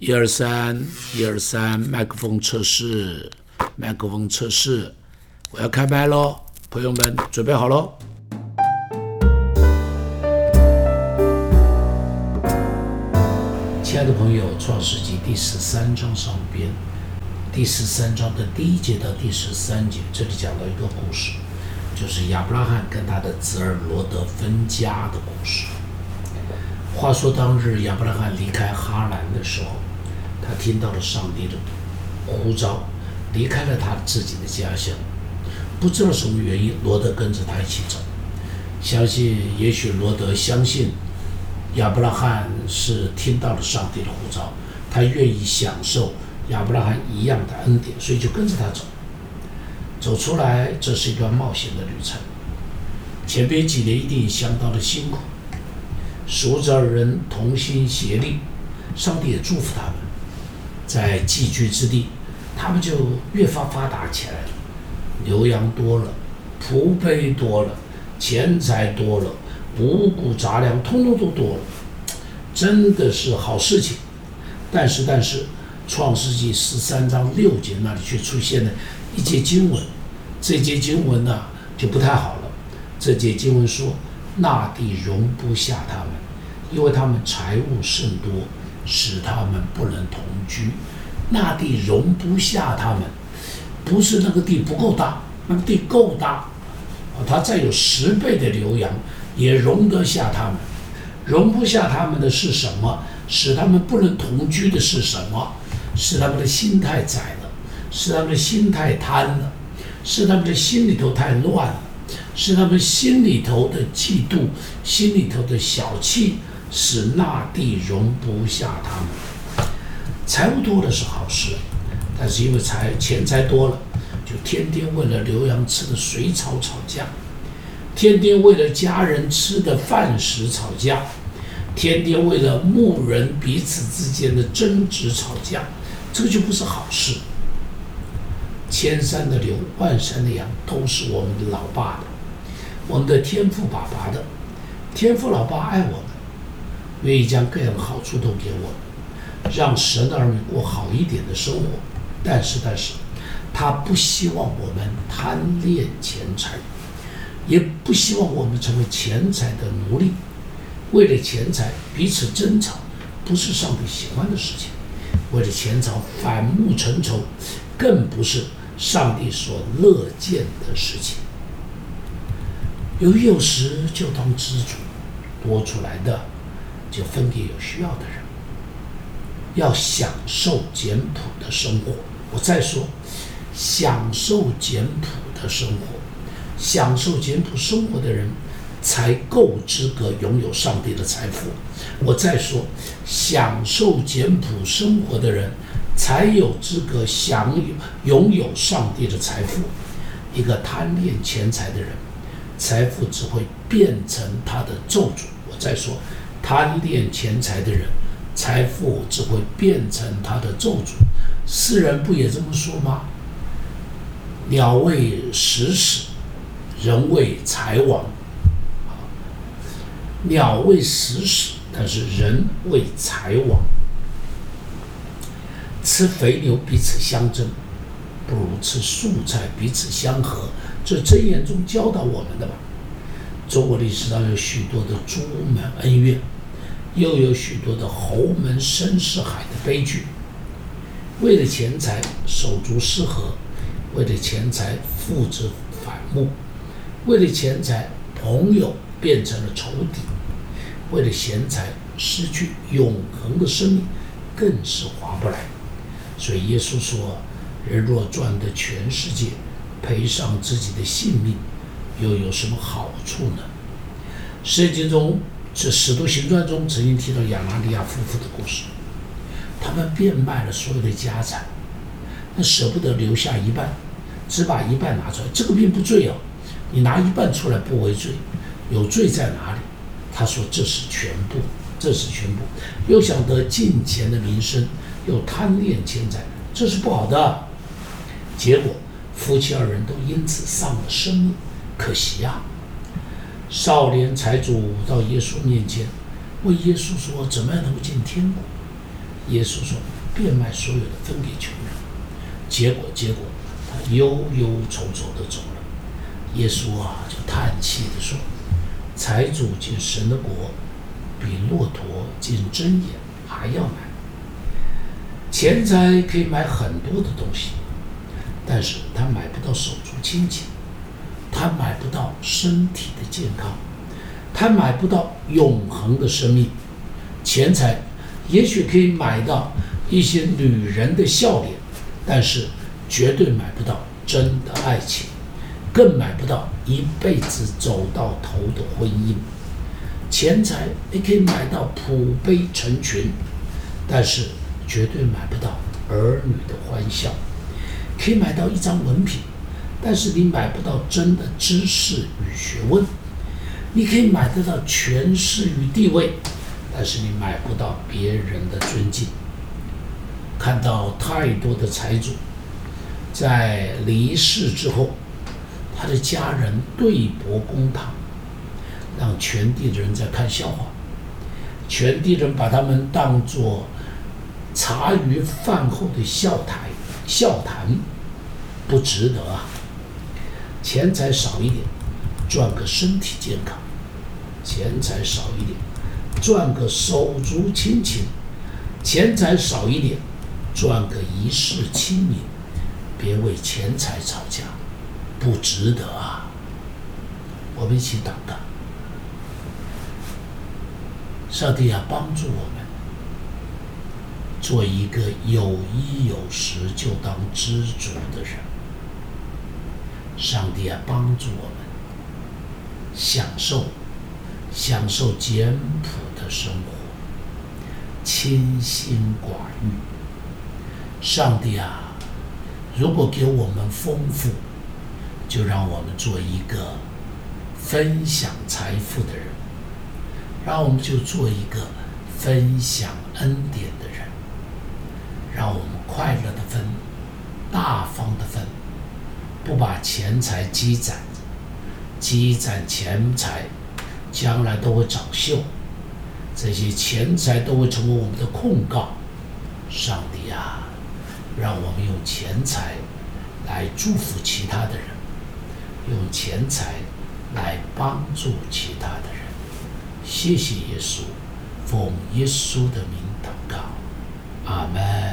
一二三，一二三，麦克风测试，麦克风测试，我要开麦喽，朋友们准备好喽。亲爱的朋友，《创世纪》第十三章上边，第十三章的第一节到第十三节，这里讲到一个故事，就是亚伯拉罕跟他的侄儿罗德分家的故事。话说当日亚伯拉罕离开哈兰的时候，他听到了上帝的呼召，离开了他自己的家乡。不知道什么原因，罗德跟着他一起走。相信，也许罗德相信亚伯拉罕是听到了上帝的呼召，他愿意享受亚伯拉罕一样的恩典，所以就跟着他走。走出来，这是一段冒险的旅程。前边几年一定相当的辛苦。属着人同心协力，上帝也祝福他们，在寄居之地，他们就越发发达起来了。牛羊多了，仆婢多了，钱财多了，五谷杂粮通通都多了，真的是好事情。但是，但是，《创世纪》十三章六节那里却出现了一节经文，这节经文呢就不太好了。这节经文说。那地容不下他们，因为他们财物甚多，使他们不能同居。那地容不下他们，不是那个地不够大，那个地够大，啊，他再有十倍的牛羊，也容得下他们。容不下他们的是什么？使他们不能同居的是什么？使他们的心太窄了，使他们的心太贪了，使他们的心里头太乱了。是他们心里头的嫉妒，心里头的小气，使那地容不下他们。财物多的是好事，但是因为财钱财多了，就天天为了牛羊吃的水草吵架，天天为了家人吃的饭食吵架，天天为了牧人彼此之间的争执吵架，这个就不是好事。千山的牛，万山的羊，都是我们的老爸的。我们的天父爸爸的天父老爸爱我们，愿意将各样的好处都给我，让神的儿女过好一点的生活。但是，但是，他不希望我们贪恋钱财，也不希望我们成为钱财的奴隶。为了钱财彼此争吵，不是上帝喜欢的事情；为了钱财反目成仇，更不是上帝所乐见的事情。有有时就当知足，多出来的就分给有需要的人。要享受简朴的生活。我再说，享受简朴的生活，享受简朴生活的人才够资格拥有上帝的财富。我再说，享受简朴生活的人才有资格享有拥有上帝的财富。一个贪恋钱财的人。财富只会变成他的咒诅。我再说，贪恋钱财的人，财富只会变成他的咒诅。世人不也这么说吗？鸟为食死，人为财亡。鸟为食死，但是人为财亡。吃肥牛彼此相争，不如吃素菜彼此相合。这真言中教导我们的吧。中国历史上有许多的朱门恩怨，又有许多的侯门深似海的悲剧。为了钱财，手足失和；为了钱财，父子反目；为了钱财，朋友变成了仇敌；为了钱财，失去永恒的生命，更是划不来。所以耶稣说：“人若赚得全世界，”赔上自己的性命，又有什么好处呢？圣经中，这《使徒行传》中曾经提到亚拿尼亚夫妇的故事，他们变卖了所有的家产，那舍不得留下一半，只把一半拿出来。这个并不罪哦，你拿一半出来不为罪，有罪在哪里？他说这是全部，这是全部。又想得金钱的名声，又贪恋钱财，这是不好的。结果。夫妻二人都因此丧了生命，可惜呀！少年财主到耶稣面前，问耶稣说：“怎么样能够进天国？”耶稣说：“变卖所有的分给穷人。”结果，结果他忧忧愁愁的走了。耶稣啊，就叹气的说：“财主进神的国，比骆驼进针眼还要难。钱财可以买很多的东西，但是他买不到手足亲情，他买不到身体的健康，他买不到永恒的生命。钱财也许可以买到一些女人的笑脸，但是绝对买不到真的爱情。”更买不到一辈子走到头的婚姻，钱财也可以买到普悲成群，但是绝对买不到儿女的欢笑；可以买到一张文凭，但是你买不到真的知识与学问；你可以买得到权势与地位，但是你买不到别人的尊敬。看到太多的财主在离世之后。他的家人对簿公堂，让全地的人在看笑话，全地人把他们当作茶余饭后的笑台笑谈，不值得啊！钱财少一点，赚个身体健康；钱财少一点，赚个手足亲情；钱财少一点，赚个一世清明。别为钱财吵架。不值得啊！我们一起祷告，上帝啊，帮助我们做一个有衣有食就当知足的人。上帝啊，帮助我们享受享受简朴的生活，清心寡欲。上帝啊，如果给我们丰富，就让我们做一个分享财富的人，让我们就做一个分享恩典的人，让我们快乐的分，大方的分，不把钱财积攒，积攒钱财，将来都会长锈，这些钱财都会成为我们的控告。上帝啊，让我们用钱财来祝福其他的人。用钱财来帮助其他的人，谢谢耶稣，奉耶稣的名祷告，阿门。